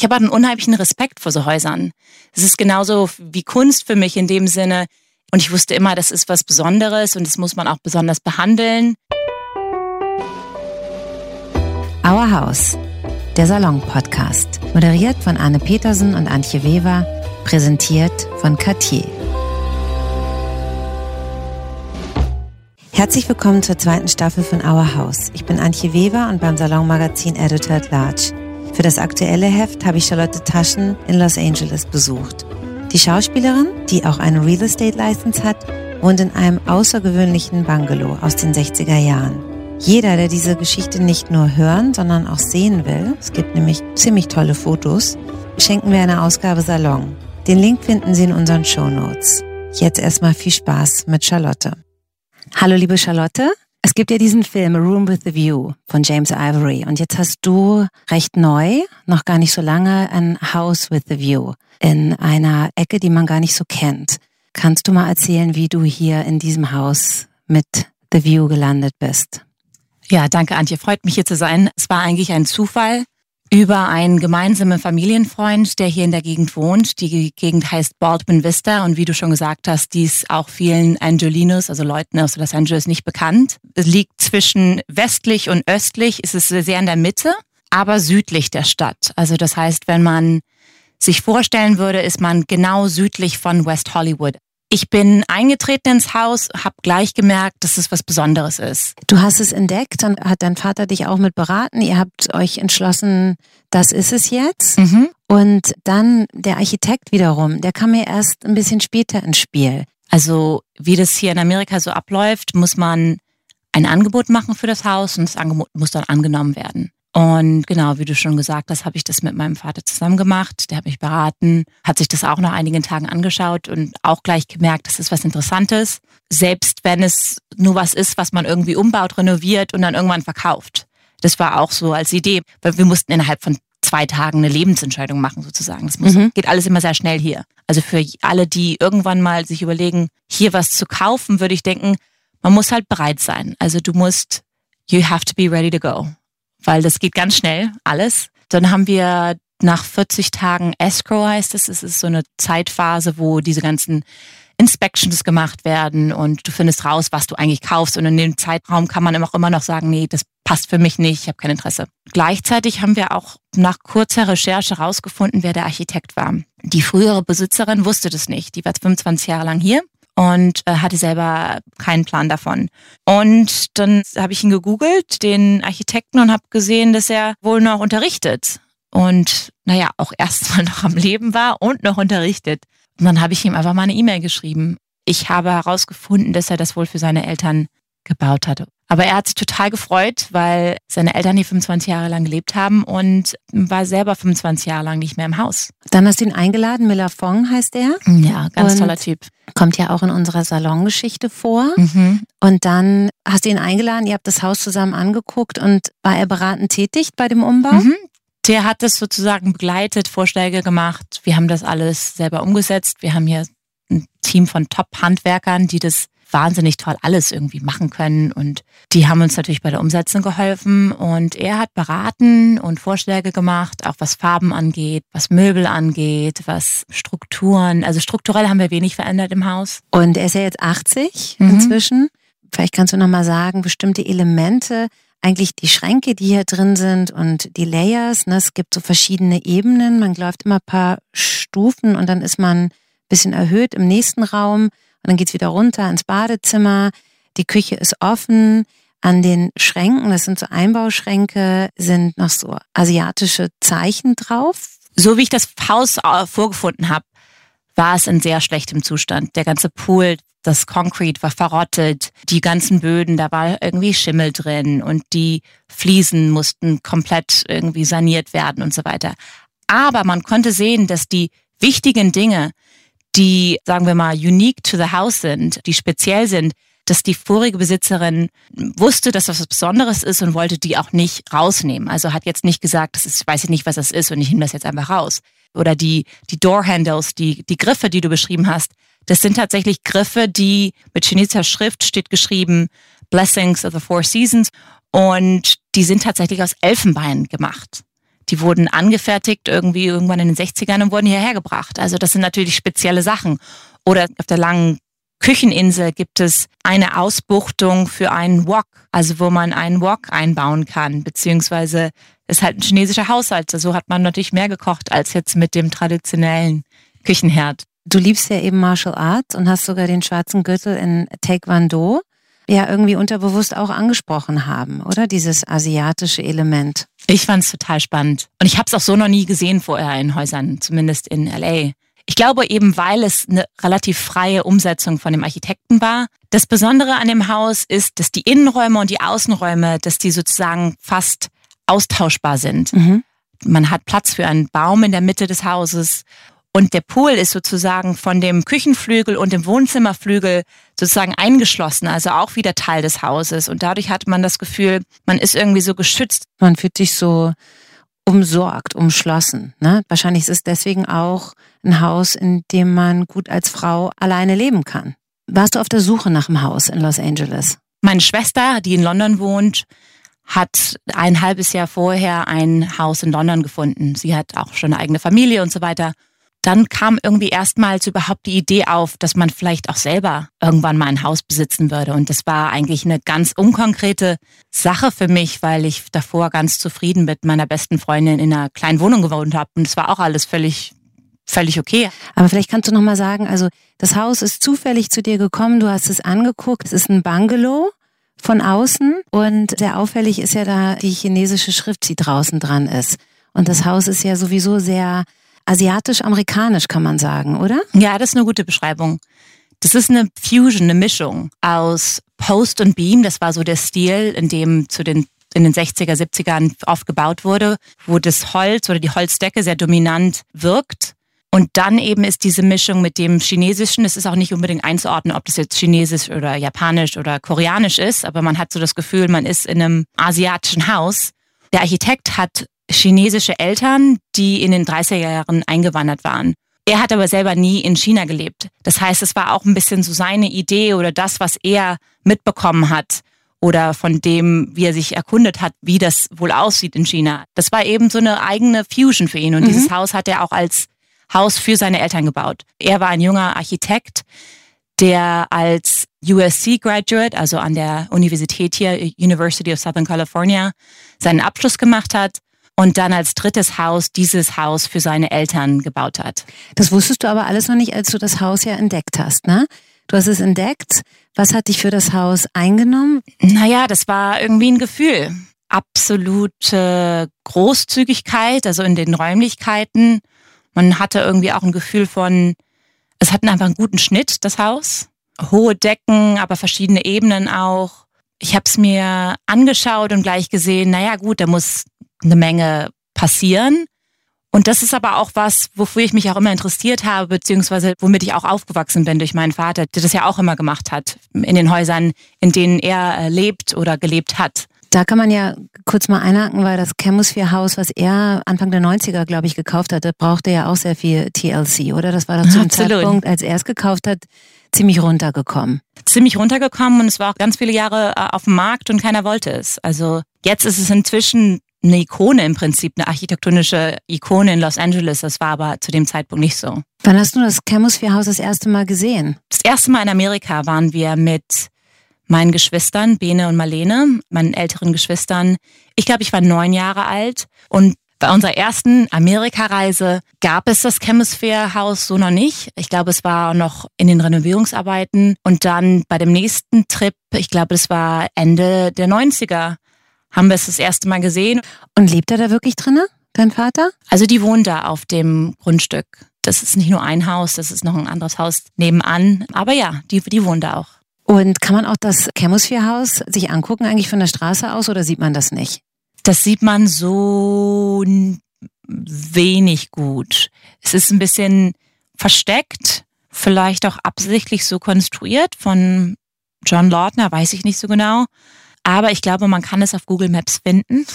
ich habe einen unheimlichen Respekt vor so Häusern. Es ist genauso wie Kunst für mich in dem Sinne. Und ich wusste immer, das ist was Besonderes und das muss man auch besonders behandeln. Our House, der Salon-Podcast. Moderiert von Anne Petersen und Antje Weber. Präsentiert von Cartier. Herzlich willkommen zur zweiten Staffel von Our House. Ich bin Antje Weber und beim Salon Magazin Editor at Large. Für das aktuelle Heft habe ich Charlotte Taschen in Los Angeles besucht. Die Schauspielerin, die auch eine Real Estate License hat, wohnt in einem außergewöhnlichen Bungalow aus den 60er Jahren. Jeder, der diese Geschichte nicht nur hören, sondern auch sehen will, es gibt nämlich ziemlich tolle Fotos, schenken wir eine Ausgabe Salon. Den Link finden Sie in unseren Show Notes. Jetzt erstmal viel Spaß mit Charlotte. Hallo liebe Charlotte. Es gibt ja diesen Film A Room with a View von James Ivory und jetzt hast du recht neu, noch gar nicht so lange, ein House with a View in einer Ecke, die man gar nicht so kennt. Kannst du mal erzählen, wie du hier in diesem Haus mit The View gelandet bist? Ja, danke Antje, freut mich hier zu sein. Es war eigentlich ein Zufall über einen gemeinsamen Familienfreund, der hier in der Gegend wohnt. Die Gegend heißt Baldwin Vista und wie du schon gesagt hast, die ist auch vielen Angelinos, also Leuten aus Los Angeles, nicht bekannt. Es liegt zwischen westlich und östlich, ist es sehr in der Mitte, aber südlich der Stadt. Also das heißt, wenn man sich vorstellen würde, ist man genau südlich von West Hollywood. Ich bin eingetreten ins Haus, habe gleich gemerkt, dass es was Besonderes ist. Du hast es entdeckt und hat dein Vater dich auch mit beraten. Ihr habt euch entschlossen, das ist es jetzt. Mhm. Und dann der Architekt wiederum, der kam mir erst ein bisschen später ins Spiel. Also wie das hier in Amerika so abläuft, muss man ein Angebot machen für das Haus und das Angebot muss dann angenommen werden. Und genau, wie du schon gesagt hast, habe ich das mit meinem Vater zusammen gemacht. Der hat mich beraten, hat sich das auch nach einigen Tagen angeschaut und auch gleich gemerkt, das ist was Interessantes. Selbst wenn es nur was ist, was man irgendwie umbaut, renoviert und dann irgendwann verkauft. Das war auch so als Idee, weil wir mussten innerhalb von zwei Tagen eine Lebensentscheidung machen sozusagen. Das muss, mhm. geht alles immer sehr schnell hier. Also für alle, die irgendwann mal sich überlegen, hier was zu kaufen, würde ich denken, man muss halt bereit sein. Also du musst, you have to be ready to go weil das geht ganz schnell, alles. Dann haben wir nach 40 Tagen Escrow heißt es, es ist so eine Zeitphase, wo diese ganzen Inspections gemacht werden und du findest raus, was du eigentlich kaufst und in dem Zeitraum kann man auch immer noch sagen, nee, das passt für mich nicht, ich habe kein Interesse. Gleichzeitig haben wir auch nach kurzer Recherche rausgefunden, wer der Architekt war. Die frühere Besitzerin wusste das nicht, die war 25 Jahre lang hier und äh, hatte selber keinen Plan davon. Und dann habe ich ihn gegoogelt, den Architekten, und habe gesehen, dass er wohl noch unterrichtet. Und naja, auch erstmal noch am Leben war und noch unterrichtet. Und dann habe ich ihm einfach mal eine E-Mail geschrieben. Ich habe herausgefunden, dass er das wohl für seine Eltern gebaut hatte. Aber er hat sich total gefreut, weil seine Eltern hier 25 Jahre lang gelebt haben und war selber 25 Jahre lang nicht mehr im Haus. Dann hast du ihn eingeladen, Miller Fong heißt er. Ja, ganz und toller Typ. Kommt ja auch in unserer Salongeschichte vor. Mhm. Und dann hast du ihn eingeladen, ihr habt das Haus zusammen angeguckt und war er beratend tätig bei dem Umbau? Mhm. Der hat das sozusagen begleitet, Vorschläge gemacht. Wir haben das alles selber umgesetzt. Wir haben hier ein Team von Top-Handwerkern, die das wahnsinnig toll alles irgendwie machen können. Und die haben uns natürlich bei der Umsetzung geholfen. Und er hat beraten und Vorschläge gemacht, auch was Farben angeht, was Möbel angeht, was Strukturen. Also strukturell haben wir wenig verändert im Haus. Und er ist ja jetzt 80 mhm. inzwischen. Vielleicht kannst du nochmal sagen, bestimmte Elemente, eigentlich die Schränke, die hier drin sind und die Layers. Ne? Es gibt so verschiedene Ebenen. Man läuft immer ein paar Stufen und dann ist man ein bisschen erhöht im nächsten Raum. Und dann geht's wieder runter ins Badezimmer. Die Küche ist offen. An den Schränken, das sind so Einbauschränke, sind noch so asiatische Zeichen drauf. So wie ich das Haus äh, vorgefunden habe, war es in sehr schlechtem Zustand. Der ganze Pool, das Concrete war verrottet, die ganzen Böden, da war irgendwie Schimmel drin und die Fliesen mussten komplett irgendwie saniert werden und so weiter. Aber man konnte sehen, dass die wichtigen Dinge, die, sagen wir mal, unique to the house sind, die speziell sind, dass die vorige Besitzerin wusste, dass das was Besonderes ist und wollte die auch nicht rausnehmen. Also hat jetzt nicht gesagt, das ist, weiß ich nicht, was das ist und ich nehme das jetzt einfach raus. Oder die, die Door Handles, die, die Griffe, die du beschrieben hast, das sind tatsächlich Griffe, die mit chinesischer Schrift steht geschrieben, Blessings of the Four Seasons. Und die sind tatsächlich aus Elfenbein gemacht. Die wurden angefertigt irgendwie irgendwann in den 60ern und wurden hierher gebracht. Also das sind natürlich spezielle Sachen. Oder auf der langen Kücheninsel gibt es eine Ausbuchtung für einen Wok, also wo man einen Wok einbauen kann, beziehungsweise ist halt ein chinesischer Haushalt. So hat man natürlich mehr gekocht als jetzt mit dem traditionellen Küchenherd. Du liebst ja eben Martial Arts und hast sogar den schwarzen Gürtel in Taekwondo ja irgendwie unterbewusst auch angesprochen haben, oder? Dieses asiatische Element. Ich fand es total spannend. Und ich habe es auch so noch nie gesehen vorher in Häusern, zumindest in LA. Ich glaube eben, weil es eine relativ freie Umsetzung von dem Architekten war. Das Besondere an dem Haus ist, dass die Innenräume und die Außenräume, dass die sozusagen fast austauschbar sind. Mhm. Man hat Platz für einen Baum in der Mitte des Hauses und der Pool ist sozusagen von dem Küchenflügel und dem Wohnzimmerflügel sozusagen eingeschlossen, also auch wieder Teil des Hauses. Und dadurch hat man das Gefühl, man ist irgendwie so geschützt. Man fühlt sich so umsorgt, umschlossen. Ne? Wahrscheinlich ist es deswegen auch ein Haus, in dem man gut als Frau alleine leben kann. Warst du auf der Suche nach einem Haus in Los Angeles? Meine Schwester, die in London wohnt, hat ein halbes Jahr vorher ein Haus in London gefunden. Sie hat auch schon eine eigene Familie und so weiter dann kam irgendwie erstmals überhaupt die Idee auf, dass man vielleicht auch selber irgendwann mal ein Haus besitzen würde. Und das war eigentlich eine ganz unkonkrete Sache für mich, weil ich davor ganz zufrieden mit meiner besten Freundin in einer kleinen Wohnung gewohnt habe. Und es war auch alles völlig völlig okay. Aber vielleicht kannst du noch mal sagen, also das Haus ist zufällig zu dir gekommen, du hast es angeguckt, es ist ein Bungalow von außen und sehr auffällig ist ja da die chinesische Schrift, die draußen dran ist. Und das Haus ist ja sowieso sehr asiatisch-amerikanisch, kann man sagen, oder? Ja, das ist eine gute Beschreibung. Das ist eine Fusion, eine Mischung aus Post und Beam. Das war so der Stil, in dem zu den in den 60er, 70ern oft gebaut wurde, wo das Holz oder die Holzdecke sehr dominant wirkt. Und dann eben ist diese Mischung mit dem Chinesischen, es ist auch nicht unbedingt einzuordnen, ob das jetzt Chinesisch oder Japanisch oder Koreanisch ist, aber man hat so das Gefühl, man ist in einem asiatischen Haus. Der Architekt hat chinesische Eltern, die in den 30er Jahren eingewandert waren. Er hat aber selber nie in China gelebt. Das heißt, es war auch ein bisschen so seine Idee oder das, was er mitbekommen hat oder von dem, wie er sich erkundet hat, wie das wohl aussieht in China. Das war eben so eine eigene Fusion für ihn und mhm. dieses Haus hat er auch als Haus für seine Eltern gebaut. Er war ein junger Architekt, der als USC Graduate, also an der Universität hier, University of Southern California, seinen Abschluss gemacht hat und dann als drittes Haus dieses Haus für seine Eltern gebaut hat. Das wusstest du aber alles noch nicht, als du das Haus ja entdeckt hast, ne? Du hast es entdeckt. Was hat dich für das Haus eingenommen? Naja, das war irgendwie ein Gefühl. Absolute Großzügigkeit, also in den Räumlichkeiten. Man hatte irgendwie auch ein Gefühl von, es hat einfach einen guten Schnitt, das Haus. Hohe Decken, aber verschiedene Ebenen auch. Ich habe es mir angeschaut und gleich gesehen, naja gut, da muss eine Menge passieren. Und das ist aber auch was, wofür ich mich auch immer interessiert habe, beziehungsweise womit ich auch aufgewachsen bin durch meinen Vater, der das ja auch immer gemacht hat, in den Häusern, in denen er äh, lebt oder gelebt hat. Da kann man ja kurz mal einhaken, weil das Chemosphere Haus, was er Anfang der 90er, glaube ich, gekauft hatte, brauchte ja auch sehr viel TLC, oder? Das war doch zum Absolut. Zeitpunkt, als er es gekauft hat, ziemlich runtergekommen. Ziemlich runtergekommen und es war auch ganz viele Jahre äh, auf dem Markt und keiner wollte es. Also jetzt ist es inzwischen eine Ikone im Prinzip, eine architektonische Ikone in Los Angeles. Das war aber zu dem Zeitpunkt nicht so. Wann hast du das Chemosphere Haus das erste Mal gesehen? Das erste Mal in Amerika waren wir mit meinen Geschwistern, Bene und Marlene, meinen älteren Geschwistern. Ich glaube, ich war neun Jahre alt und bei unserer ersten Amerikareise gab es das Chemosphere Haus so noch nicht. Ich glaube, es war noch in den Renovierungsarbeiten. Und dann bei dem nächsten Trip, ich glaube, das war Ende der 90er, haben wir es das erste Mal gesehen. Und lebt er da wirklich drinne, dein Vater? Also die wohnen da auf dem Grundstück. Das ist nicht nur ein Haus, das ist noch ein anderes Haus nebenan. Aber ja, die, die wohnen da auch. Und kann man auch das Chemosphere-Haus sich angucken, eigentlich von der Straße aus, oder sieht man das nicht? Das sieht man so wenig gut. Es ist ein bisschen versteckt, vielleicht auch absichtlich so konstruiert von John Lautner, weiß ich nicht so genau. Aber ich glaube, man kann es auf Google Maps finden.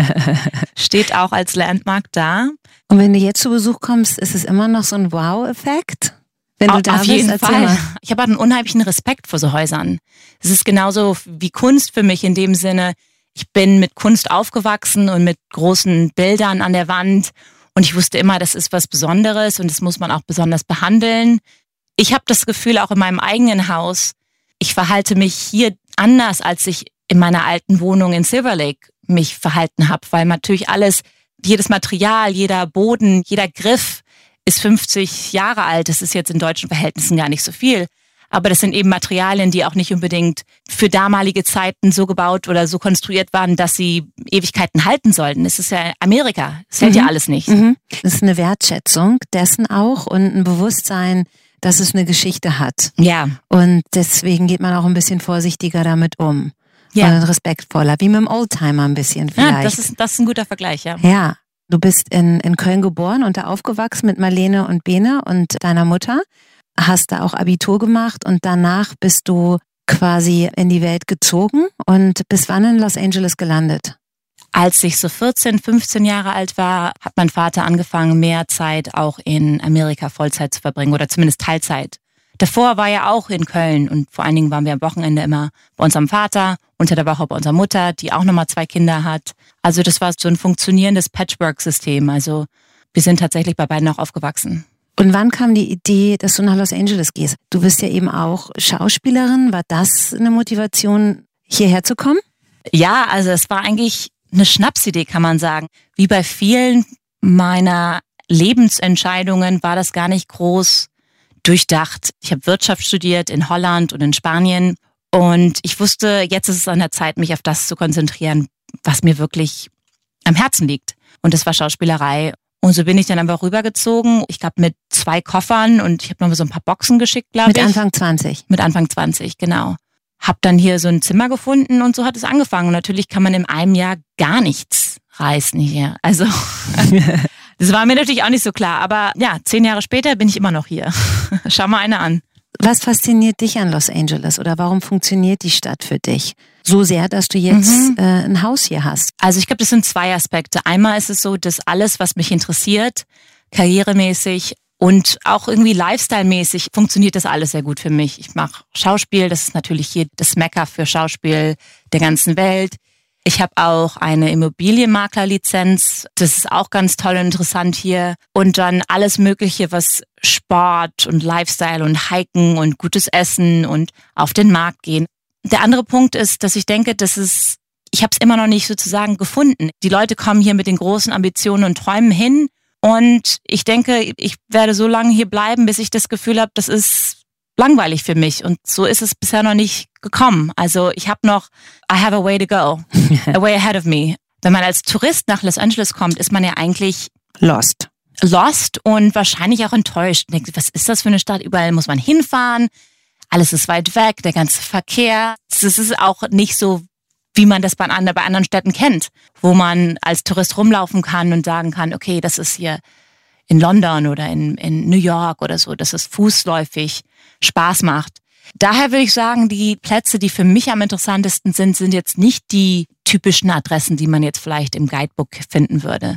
Steht auch als Landmark da. Und wenn du jetzt zu Besuch kommst, ist es immer noch so ein Wow-Effekt? Wenn du auf, da auf bist, jeden Fall. Mal. Ich habe einen unheimlichen Respekt vor so Häusern. Es ist genauso wie Kunst für mich in dem Sinne, Ich bin mit Kunst aufgewachsen und mit großen Bildern an der Wand. Und ich wusste immer, das ist was Besonderes und das muss man auch besonders behandeln. Ich habe das Gefühl, auch in meinem eigenen Haus, ich verhalte mich hier anders, als ich in meiner alten Wohnung in Silver Lake mich verhalten habe, weil natürlich alles, jedes Material, jeder Boden, jeder Griff ist 50 Jahre alt. Das ist jetzt in deutschen Verhältnissen gar nicht so viel. Aber das sind eben Materialien, die auch nicht unbedingt für damalige Zeiten so gebaut oder so konstruiert waren, dass sie Ewigkeiten halten sollten. Es ist ja Amerika. Es hält mhm. ja alles nicht. Mhm. Es ist eine Wertschätzung dessen auch und ein Bewusstsein, dass es eine Geschichte hat. Ja. Und deswegen geht man auch ein bisschen vorsichtiger damit um. Ja. Und respektvoller, wie mit dem Oldtimer ein bisschen vielleicht. Ja, das ist, das ist ein guter Vergleich, ja. Ja. Du bist in, in Köln geboren und da aufgewachsen mit Marlene und Bene und deiner Mutter. Hast da auch Abitur gemacht und danach bist du quasi in die Welt gezogen und bis wann in Los Angeles gelandet? Als ich so 14, 15 Jahre alt war, hat mein Vater angefangen, mehr Zeit auch in Amerika Vollzeit zu verbringen oder zumindest Teilzeit. Davor war er auch in Köln und vor allen Dingen waren wir am Wochenende immer bei unserem Vater, unter der Woche bei unserer Mutter, die auch nochmal zwei Kinder hat. Also das war so ein funktionierendes Patchwork-System. Also wir sind tatsächlich bei beiden auch aufgewachsen. Und wann kam die Idee, dass du nach Los Angeles gehst? Du bist ja eben auch Schauspielerin. War das eine Motivation, hierher zu kommen? Ja, also es war eigentlich eine Schnapsidee, kann man sagen. Wie bei vielen meiner Lebensentscheidungen war das gar nicht groß durchdacht. Ich habe Wirtschaft studiert in Holland und in Spanien und ich wusste, jetzt ist es an der Zeit, mich auf das zu konzentrieren, was mir wirklich am Herzen liegt. Und das war Schauspielerei. Und so bin ich dann einfach rübergezogen. Ich glaube mit zwei Koffern und ich habe noch so ein paar Boxen geschickt, glaube ich. Mit Anfang 20. Mit Anfang 20, genau. Hab dann hier so ein Zimmer gefunden und so hat es angefangen. Und natürlich kann man in einem Jahr gar nichts reißen hier. Also Das war mir natürlich auch nicht so klar. Aber ja, zehn Jahre später bin ich immer noch hier. Schau mal eine an. Was fasziniert dich an Los Angeles oder warum funktioniert die Stadt für dich? So sehr, dass du jetzt mhm. äh, ein Haus hier hast. Also ich glaube, das sind zwei Aspekte. Einmal ist es so, dass alles, was mich interessiert, karrieremäßig und auch irgendwie lifestyle-mäßig funktioniert das alles sehr gut für mich. Ich mache Schauspiel, das ist natürlich hier das Mecker für Schauspiel der ganzen Welt. Ich habe auch eine Immobilienmaklerlizenz. Das ist auch ganz toll und interessant hier. Und dann alles Mögliche, was Sport und Lifestyle und Hiken und gutes Essen und auf den Markt gehen. Der andere Punkt ist, dass ich denke, dass es, ich habe es immer noch nicht sozusagen gefunden. Die Leute kommen hier mit den großen Ambitionen und Träumen hin. Und ich denke, ich werde so lange hier bleiben, bis ich das Gefühl habe, das ist langweilig für mich. Und so ist es bisher noch nicht gekommen. Also ich habe noch, I have a way to go, a way ahead of me. Wenn man als Tourist nach Los Angeles kommt, ist man ja eigentlich lost. Lost und wahrscheinlich auch enttäuscht. Denkt, was ist das für eine Stadt? Überall muss man hinfahren. Alles ist weit weg, der ganze Verkehr. Das ist auch nicht so, wie man das bei anderen Städten kennt, wo man als Tourist rumlaufen kann und sagen kann, okay, das ist hier in London oder in, in New York oder so, dass es fußläufig Spaß macht. Daher würde ich sagen, die Plätze, die für mich am interessantesten sind, sind jetzt nicht die typischen Adressen, die man jetzt vielleicht im Guidebook finden würde.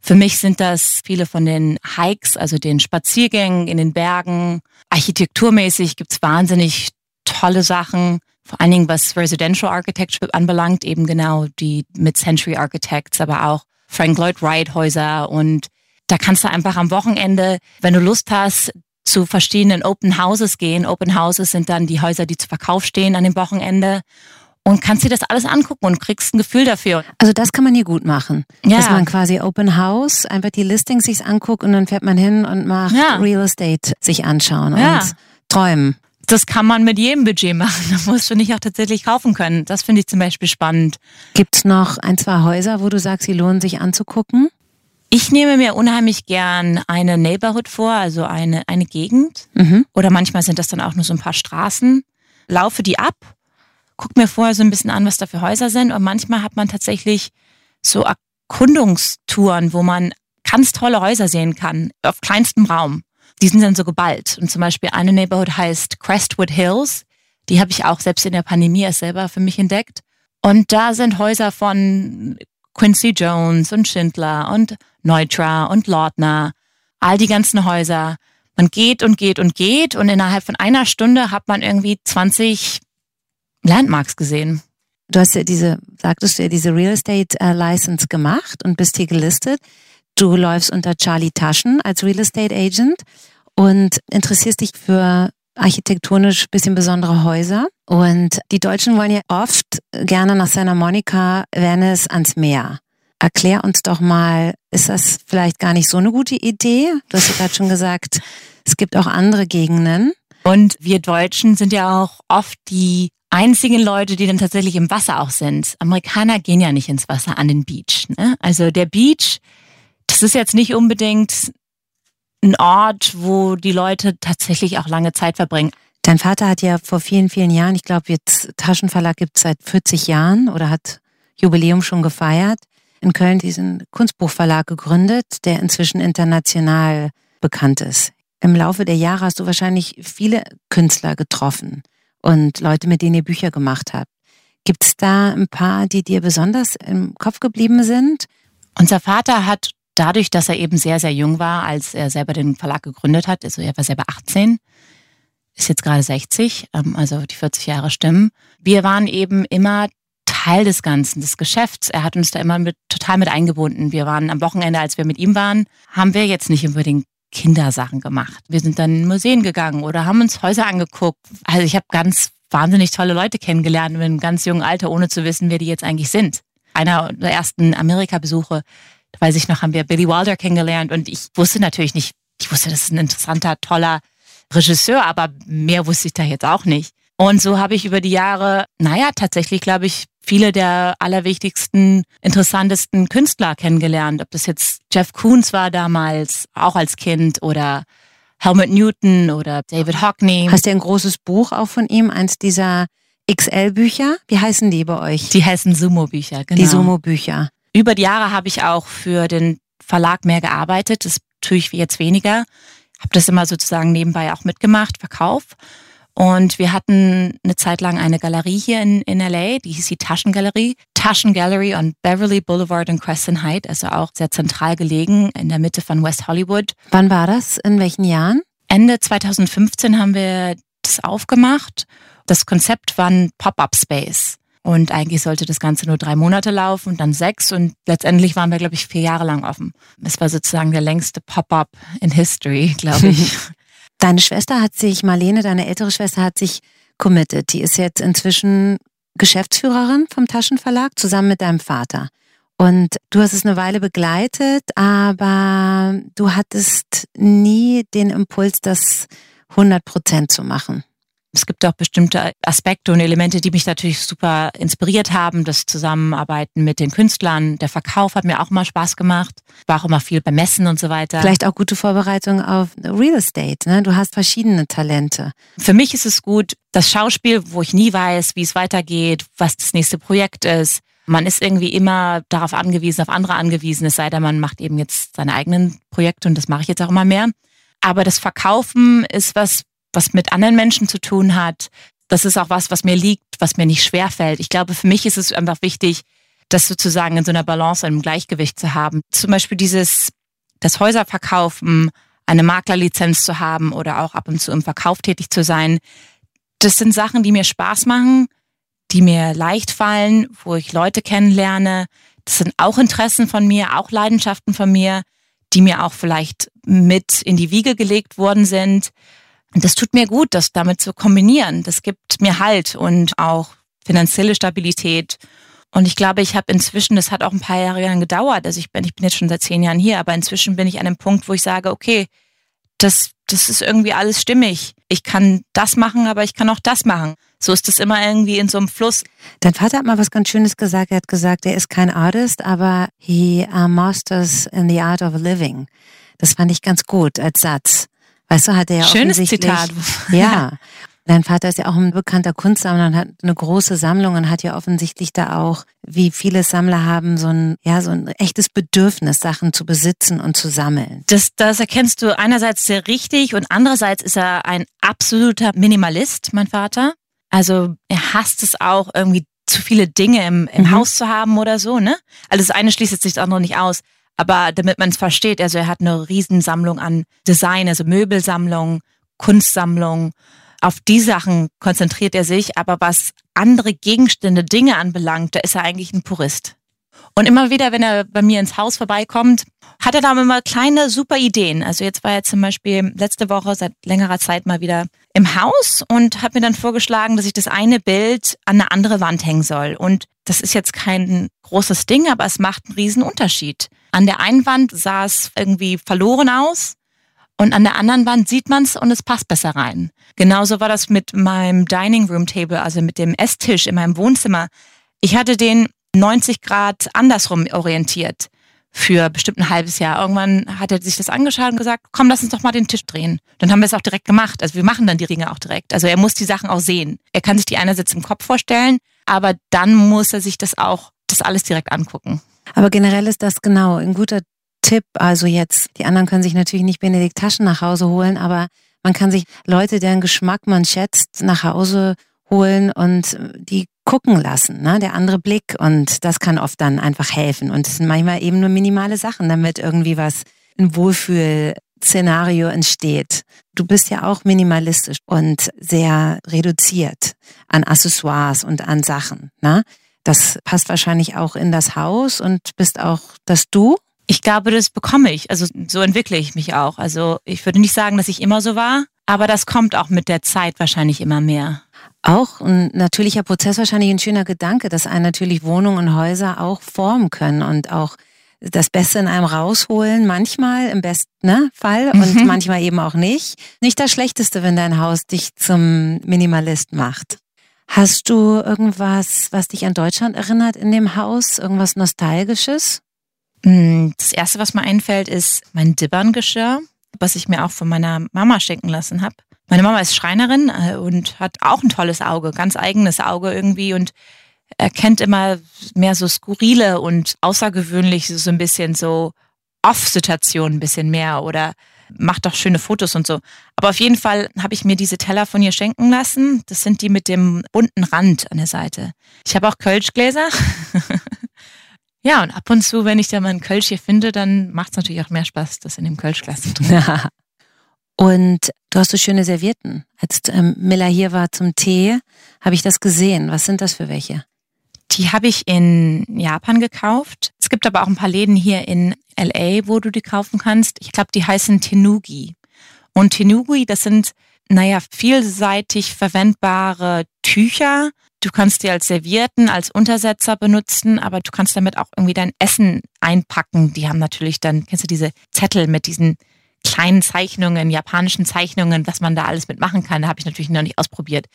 Für mich sind das viele von den Hikes, also den Spaziergängen in den Bergen. Architekturmäßig gibt's wahnsinnig tolle Sachen, vor allen Dingen was Residential Architecture anbelangt, eben genau die Mid-Century Architects, aber auch Frank Lloyd Wright Häuser und da kannst du einfach am Wochenende, wenn du Lust hast, zu verschiedenen Open Houses gehen. Open Houses sind dann die Häuser, die zu Verkauf stehen an dem Wochenende. Und kannst dir das alles angucken und kriegst ein Gefühl dafür. Also das kann man hier gut machen. Ja. Dass man quasi Open House, einfach die Listings sich anguckt und dann fährt man hin und macht ja. Real Estate sich anschauen ja. und träumen. Das kann man mit jedem Budget machen. Da musst du nicht auch tatsächlich kaufen können. Das finde ich zum Beispiel spannend. Gibt's noch ein, zwei Häuser, wo du sagst, sie lohnen sich anzugucken? Ich nehme mir unheimlich gern eine Neighborhood vor, also eine, eine Gegend. Mhm. Oder manchmal sind das dann auch nur so ein paar Straßen. Laufe die ab, guck mir vorher so ein bisschen an, was da für Häuser sind. Und manchmal hat man tatsächlich so Erkundungstouren, wo man ganz tolle Häuser sehen kann, auf kleinstem Raum. Die sind dann so geballt. Und zum Beispiel eine Neighborhood heißt Crestwood Hills. Die habe ich auch selbst in der Pandemie erst selber für mich entdeckt. Und da sind Häuser von Quincy Jones und Schindler und Neutra und Lautner, all die ganzen Häuser. Man geht und geht und geht und innerhalb von einer Stunde hat man irgendwie 20 Landmarks gesehen. Du hast ja diese, sagtest du ja, diese Real Estate äh, License gemacht und bist hier gelistet. Du läufst unter Charlie Taschen als Real Estate Agent und interessierst dich für architektonisch bisschen besondere Häuser. Und die Deutschen wollen ja oft gerne nach Santa Monica, Venice ans Meer. Erklär uns doch mal, ist das vielleicht gar nicht so eine gute Idee? Du hast ja gerade schon gesagt, es gibt auch andere Gegenden. Und wir Deutschen sind ja auch oft die einzigen Leute, die dann tatsächlich im Wasser auch sind. Amerikaner gehen ja nicht ins Wasser an den Beach. Ne? Also der Beach, das ist jetzt nicht unbedingt ein Ort, wo die Leute tatsächlich auch lange Zeit verbringen. Dein Vater hat ja vor vielen, vielen Jahren, ich glaube jetzt Taschenverlag gibt es seit 40 Jahren oder hat Jubiläum schon gefeiert, in Köln diesen Kunstbuchverlag gegründet, der inzwischen international bekannt ist. Im Laufe der Jahre hast du wahrscheinlich viele Künstler getroffen und Leute, mit denen ihr Bücher gemacht habt. Gibt es da ein paar, die dir besonders im Kopf geblieben sind? Unser Vater hat dadurch, dass er eben sehr, sehr jung war, als er selber den Verlag gegründet hat, also er war selber 18, ist jetzt gerade 60, ähm, also die 40 Jahre stimmen. Wir waren eben immer Teil des Ganzen, des Geschäfts. Er hat uns da immer mit, total mit eingebunden. Wir waren am Wochenende, als wir mit ihm waren, haben wir jetzt nicht unbedingt Kindersachen gemacht. Wir sind dann in Museen gegangen oder haben uns Häuser angeguckt. Also ich habe ganz wahnsinnig tolle Leute kennengelernt in einem ganz jungen Alter, ohne zu wissen, wer die jetzt eigentlich sind. Einer der ersten Amerika-Besuche, weiß ich noch, haben wir Billy Wilder kennengelernt und ich wusste natürlich nicht, ich wusste, das ist ein interessanter, toller Regisseur, aber mehr wusste ich da jetzt auch nicht. Und so habe ich über die Jahre, naja, tatsächlich, glaube ich, viele der allerwichtigsten, interessantesten Künstler kennengelernt. Ob das jetzt Jeff Koons war damals, auch als Kind, oder Helmut Newton oder David Hockney. Hast du ein großes Buch auch von ihm, eins dieser XL-Bücher? Wie heißen die bei euch? Die heißen Sumo-Bücher, genau. Die Sumo-Bücher. Über die Jahre habe ich auch für den Verlag mehr gearbeitet. Das tue ich jetzt weniger. Habe das immer sozusagen nebenbei auch mitgemacht, Verkauf. Und wir hatten eine Zeit lang eine Galerie hier in, in LA, die hieß die Taschengalerie. Taschengallery on Beverly Boulevard und Crescent Heights, also auch sehr zentral gelegen in der Mitte von West Hollywood. Wann war das? In welchen Jahren? Ende 2015 haben wir das aufgemacht. Das Konzept war ein Pop-up-Space. Und eigentlich sollte das Ganze nur drei Monate laufen und dann sechs. Und letztendlich waren wir, glaube ich, vier Jahre lang offen. Es war sozusagen der längste Pop-up in History, glaube ich. Deine Schwester hat sich, Marlene, deine ältere Schwester hat sich committed. Die ist jetzt inzwischen Geschäftsführerin vom Taschenverlag zusammen mit deinem Vater. Und du hast es eine Weile begleitet, aber du hattest nie den Impuls, das 100 Prozent zu machen. Es gibt auch bestimmte Aspekte und Elemente, die mich natürlich super inspiriert haben. Das Zusammenarbeiten mit den Künstlern, der Verkauf hat mir auch immer Spaß gemacht. War auch immer viel beim Messen und so weiter. Vielleicht auch gute Vorbereitung auf Real Estate. Ne? Du hast verschiedene Talente. Für mich ist es gut, das Schauspiel, wo ich nie weiß, wie es weitergeht, was das nächste Projekt ist. Man ist irgendwie immer darauf angewiesen, auf andere angewiesen, es sei denn, man macht eben jetzt seine eigenen Projekte und das mache ich jetzt auch immer mehr. Aber das Verkaufen ist was, was mit anderen Menschen zu tun hat. Das ist auch was, was mir liegt, was mir nicht schwer fällt. Ich glaube, für mich ist es einfach wichtig, das sozusagen in so einer Balance, einem Gleichgewicht zu haben. Zum Beispiel dieses, das Häuser verkaufen, eine Maklerlizenz zu haben oder auch ab und zu im Verkauf tätig zu sein. Das sind Sachen, die mir Spaß machen, die mir leicht fallen, wo ich Leute kennenlerne. Das sind auch Interessen von mir, auch Leidenschaften von mir, die mir auch vielleicht mit in die Wiege gelegt worden sind. Das tut mir gut, das damit zu kombinieren. Das gibt mir Halt und auch finanzielle Stabilität. Und ich glaube, ich habe inzwischen, das hat auch ein paar Jahre lang gedauert. Also ich bin, ich bin jetzt schon seit zehn Jahren hier, aber inzwischen bin ich an einem Punkt, wo ich sage, okay, das, das ist irgendwie alles stimmig. Ich kann das machen, aber ich kann auch das machen. So ist es immer irgendwie in so einem Fluss. Dein Vater hat mal was ganz Schönes gesagt. Er hat gesagt, er ist kein Artist, aber he uh, masters in the art of living. Das fand ich ganz gut als Satz. Weißt du, hat er ja Schönes Zitat. Ja. Dein Vater ist ja auch ein bekannter Kunstsammler und hat eine große Sammlung und hat ja offensichtlich da auch, wie viele Sammler haben, so ein, ja, so ein echtes Bedürfnis, Sachen zu besitzen und zu sammeln. Das, das erkennst du einerseits sehr richtig und andererseits ist er ein absoluter Minimalist, mein Vater. Also er hasst es auch irgendwie zu viele Dinge im, im mhm. Haus zu haben oder so, ne? Also das eine schließt jetzt sich das andere nicht aus. Aber damit man es versteht, also er hat eine Riesensammlung an Design, also Möbelsammlung, Kunstsammlung, auf die Sachen konzentriert er sich, aber was andere Gegenstände, Dinge anbelangt, da ist er eigentlich ein Purist. Und immer wieder, wenn er bei mir ins Haus vorbeikommt, hat er da immer kleine, super Ideen. Also jetzt war er zum Beispiel letzte Woche seit längerer Zeit mal wieder im Haus und hat mir dann vorgeschlagen, dass ich das eine Bild an eine andere Wand hängen soll. Und das ist jetzt kein großes Ding, aber es macht einen riesen Unterschied. An der einen Wand sah es irgendwie verloren aus und an der anderen Wand sieht man es und es passt besser rein. Genauso war das mit meinem Dining Room Table, also mit dem Esstisch in meinem Wohnzimmer. Ich hatte den 90 Grad andersrum orientiert für bestimmt ein halbes Jahr. Irgendwann hat er sich das angeschaut und gesagt, komm, lass uns doch mal den Tisch drehen. Dann haben wir es auch direkt gemacht. Also wir machen dann die Ringe auch direkt. Also er muss die Sachen auch sehen. Er kann sich die einerseits im Kopf vorstellen, aber dann muss er sich das auch, das alles direkt angucken. Aber generell ist das genau ein guter Tipp. Also jetzt, die anderen können sich natürlich nicht Benedikt Taschen nach Hause holen, aber man kann sich Leute, deren Geschmack man schätzt, nach Hause holen und die gucken lassen, ne? der andere Blick und das kann oft dann einfach helfen und es sind manchmal eben nur minimale Sachen, damit irgendwie was, ein Wohlfühl-Szenario entsteht. Du bist ja auch minimalistisch und sehr reduziert an Accessoires und an Sachen. Ne? Das passt wahrscheinlich auch in das Haus und bist auch das Du. Ich glaube, das bekomme ich. Also so entwickle ich mich auch. Also ich würde nicht sagen, dass ich immer so war, aber das kommt auch mit der Zeit wahrscheinlich immer mehr. Auch ein natürlicher Prozess, wahrscheinlich ein schöner Gedanke, dass einen natürlich Wohnungen und Häuser auch formen können und auch das Beste in einem rausholen, manchmal im besten ne, Fall und mhm. manchmal eben auch nicht. Nicht das Schlechteste, wenn dein Haus dich zum Minimalist macht. Hast du irgendwas, was dich an Deutschland erinnert in dem Haus? Irgendwas Nostalgisches? Mm, das erste, was mir einfällt, ist mein Dibberngeschirr, was ich mir auch von meiner Mama schenken lassen habe. Meine Mama ist Schreinerin äh, und hat auch ein tolles Auge, ganz eigenes Auge irgendwie und erkennt immer mehr so skurrile und außergewöhnlich so ein bisschen so Off-Situationen ein bisschen mehr oder macht doch schöne Fotos und so. Aber auf jeden Fall habe ich mir diese Teller von ihr schenken lassen. Das sind die mit dem bunten Rand an der Seite. Ich habe auch Kölschgläser. ja, und ab und zu, wenn ich da mal ein Kölsch hier finde, dann macht es natürlich auch mehr Spaß, das in dem Kölschglas zu tun. Und du hast so schöne Servietten. Als ähm, Miller hier war zum Tee, habe ich das gesehen. Was sind das für welche? Die habe ich in Japan gekauft. Es gibt aber auch ein paar Läden hier in LA, wo du die kaufen kannst. Ich glaube, die heißen Tenugi. Und Tenugi, das sind, naja, vielseitig verwendbare Tücher. Du kannst die als Servierten, als Untersetzer benutzen, aber du kannst damit auch irgendwie dein Essen einpacken. Die haben natürlich dann, kennst du diese Zettel mit diesen kleinen Zeichnungen, japanischen Zeichnungen, was man da alles mitmachen kann. Da habe ich natürlich noch nicht ausprobiert.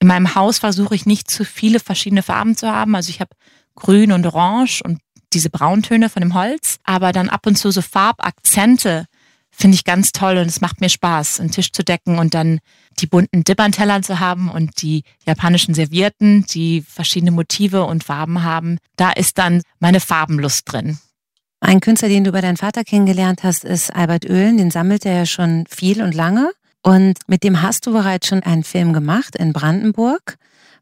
In meinem Haus versuche ich nicht zu viele verschiedene Farben zu haben. Also ich habe grün und orange und diese Brauntöne von dem Holz, aber dann ab und zu so Farbakzente finde ich ganz toll und es macht mir Spaß, einen Tisch zu decken und dann die bunten Dippernteller zu haben und die japanischen Servierten, die verschiedene Motive und Farben haben. Da ist dann meine Farbenlust drin. Ein Künstler, den du bei deinem Vater kennengelernt hast, ist Albert Oehlen. Den sammelt er ja schon viel und lange. Und mit dem hast du bereits schon einen Film gemacht in Brandenburg,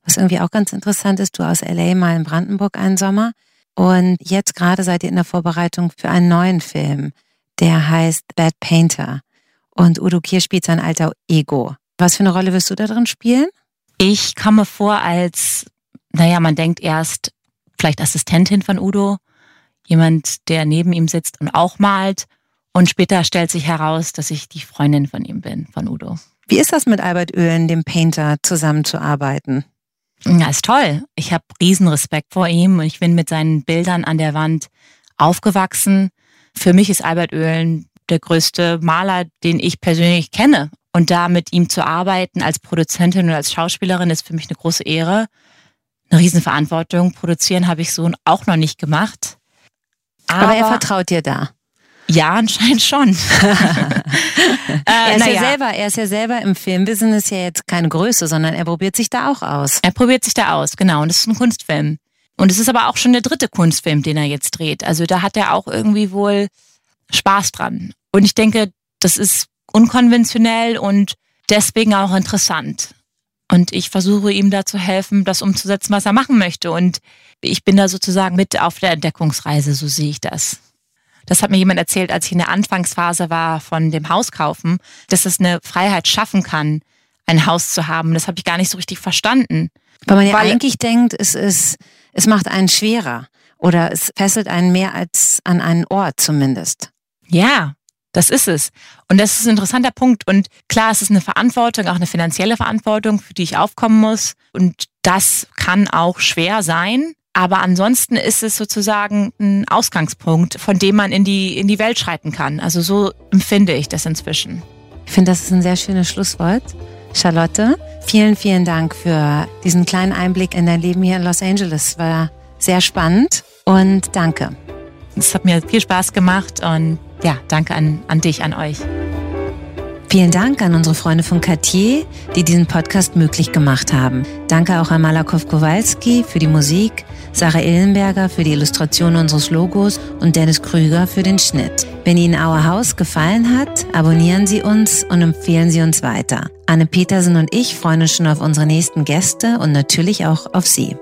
was irgendwie auch ganz interessant ist. Du aus LA mal in Brandenburg einen Sommer. Und jetzt gerade seid ihr in der Vorbereitung für einen neuen Film, der heißt Bad Painter. Und Udo Kier spielt sein alter Ego. Was für eine Rolle wirst du da drin spielen? Ich komme vor als, naja, man denkt erst vielleicht Assistentin von Udo jemand, der neben ihm sitzt und auch malt. Und später stellt sich heraus, dass ich die Freundin von ihm bin, von Udo. Wie ist das mit Albert Oehlen, dem Painter, zusammenzuarbeiten? Ja, ist toll. Ich habe Riesenrespekt vor ihm und ich bin mit seinen Bildern an der Wand aufgewachsen. Für mich ist Albert Oehlen der größte Maler, den ich persönlich kenne. Und da mit ihm zu arbeiten als Produzentin und als Schauspielerin ist für mich eine große Ehre. Eine Riesenverantwortung. Produzieren habe ich so auch noch nicht gemacht. Aber, Aber er vertraut dir da. Ja, anscheinend schon. äh, er, ist ja, ja selber, er ist ja selber im Filmbusiness ja jetzt keine Größe, sondern er probiert sich da auch aus. Er probiert sich da aus, genau. Und es ist ein Kunstfilm. Und es ist aber auch schon der dritte Kunstfilm, den er jetzt dreht. Also da hat er auch irgendwie wohl Spaß dran. Und ich denke, das ist unkonventionell und deswegen auch interessant. Und ich versuche ihm da zu helfen, das umzusetzen, was er machen möchte. Und ich bin da sozusagen mit auf der Entdeckungsreise, so sehe ich das. Das hat mir jemand erzählt, als ich in der Anfangsphase war von dem Hauskaufen, dass es eine Freiheit schaffen kann, ein Haus zu haben. Das habe ich gar nicht so richtig verstanden. Weil man ja Weil, eigentlich denkt, es ist, es macht einen schwerer oder es fesselt einen mehr als an einen Ort zumindest. Ja, das ist es. Und das ist ein interessanter Punkt. Und klar, es ist eine Verantwortung, auch eine finanzielle Verantwortung, für die ich aufkommen muss. Und das kann auch schwer sein. Aber ansonsten ist es sozusagen ein Ausgangspunkt, von dem man in die, in die Welt schreiten kann. Also so empfinde ich das inzwischen. Ich finde, das ist ein sehr schönes Schlusswort. Charlotte, vielen, vielen Dank für diesen kleinen Einblick in dein Leben hier in Los Angeles. War sehr spannend und danke. Es hat mir viel Spaß gemacht und ja, danke an, an dich, an euch. Vielen Dank an unsere Freunde von Cartier, die diesen Podcast möglich gemacht haben. Danke auch an Malakow Kowalski für die Musik, Sarah Illenberger für die Illustration unseres Logos und Dennis Krüger für den Schnitt. Wenn Ihnen Our House gefallen hat, abonnieren Sie uns und empfehlen Sie uns weiter. Anne Petersen und ich freuen uns schon auf unsere nächsten Gäste und natürlich auch auf Sie.